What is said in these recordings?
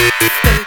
Thank you.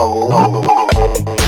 Come.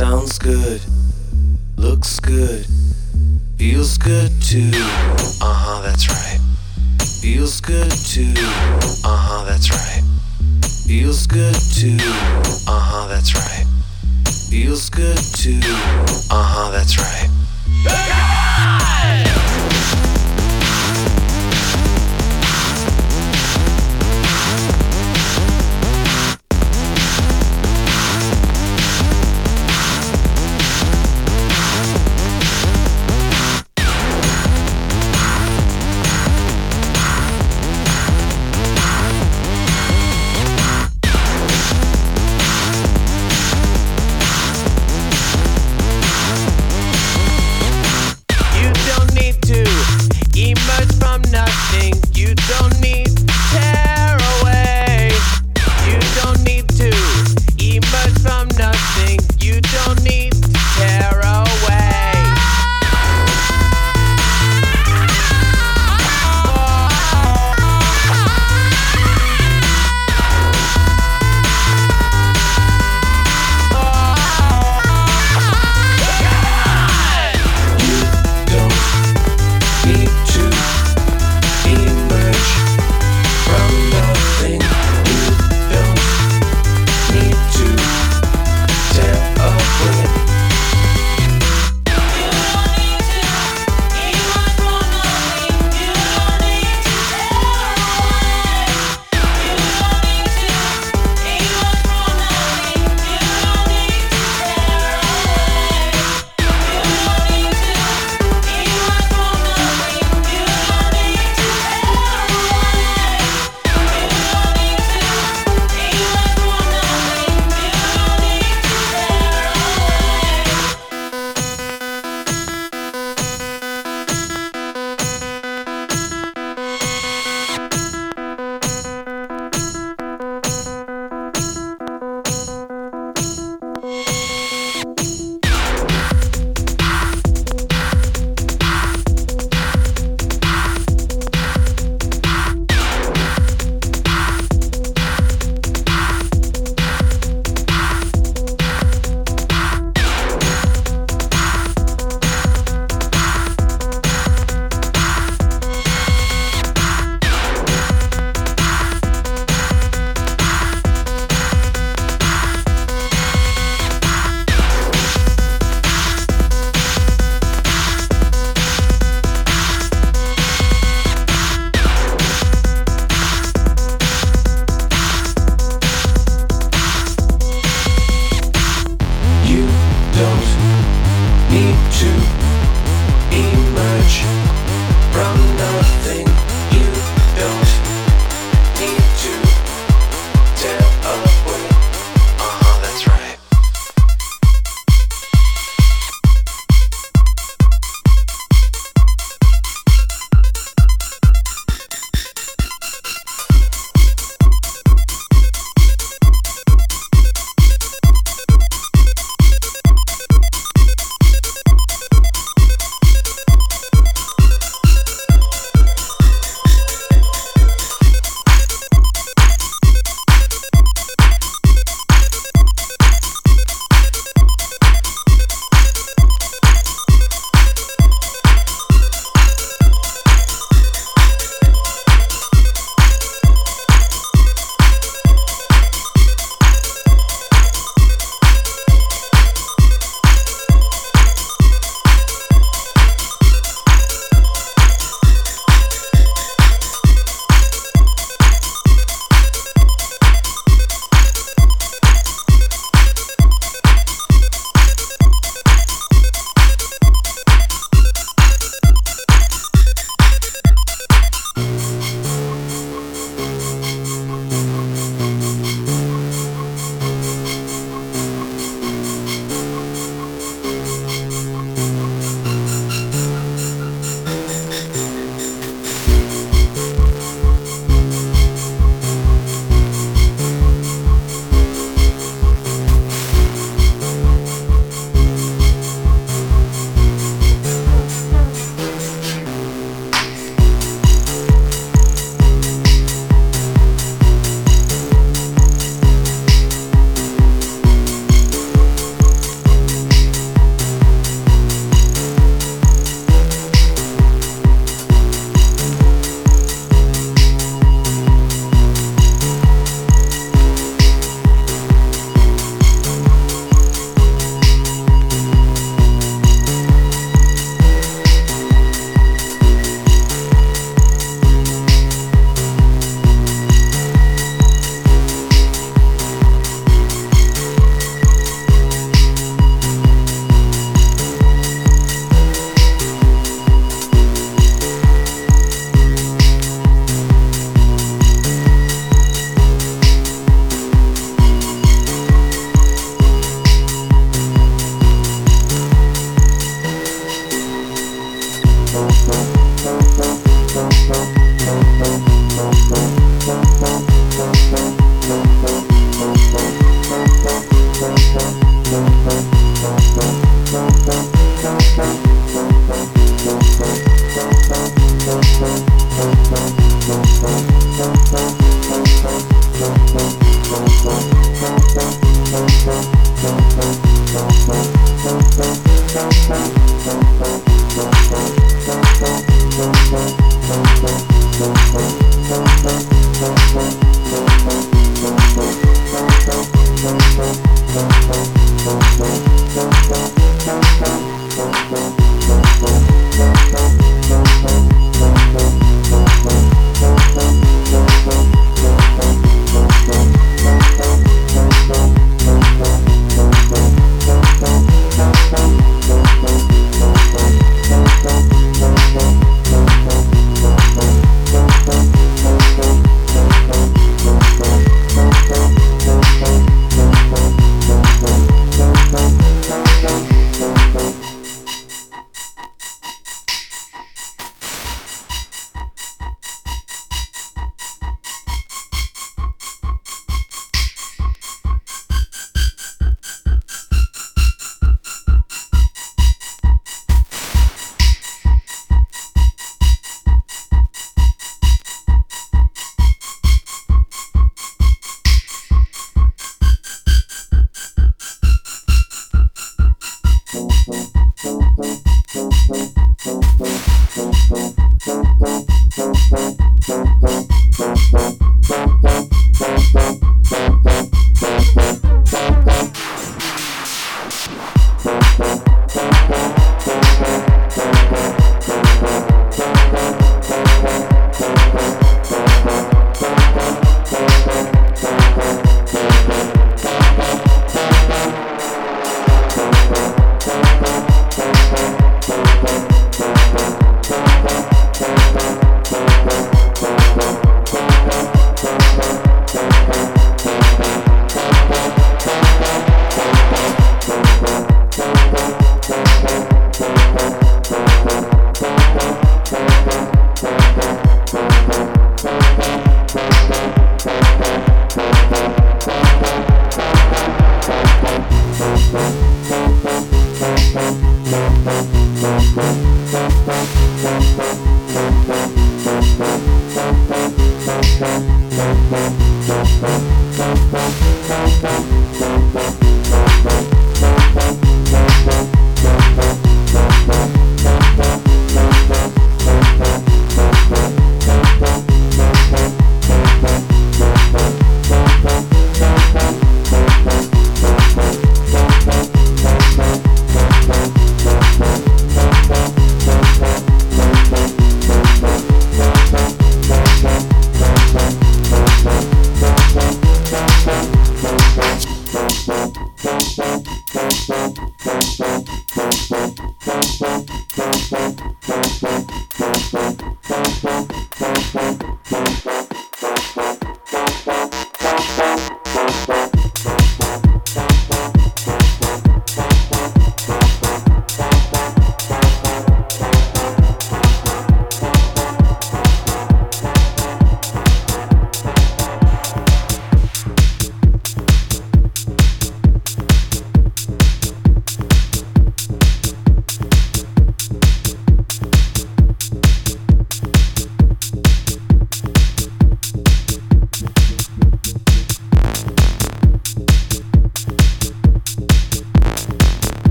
Sounds good. Looks good. Feels good too. Uh huh, that's right. Feels good too. Uh huh, that's right. Feels good too. Uh huh, that's right. Feels good too.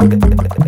빨리빨리빨리빨리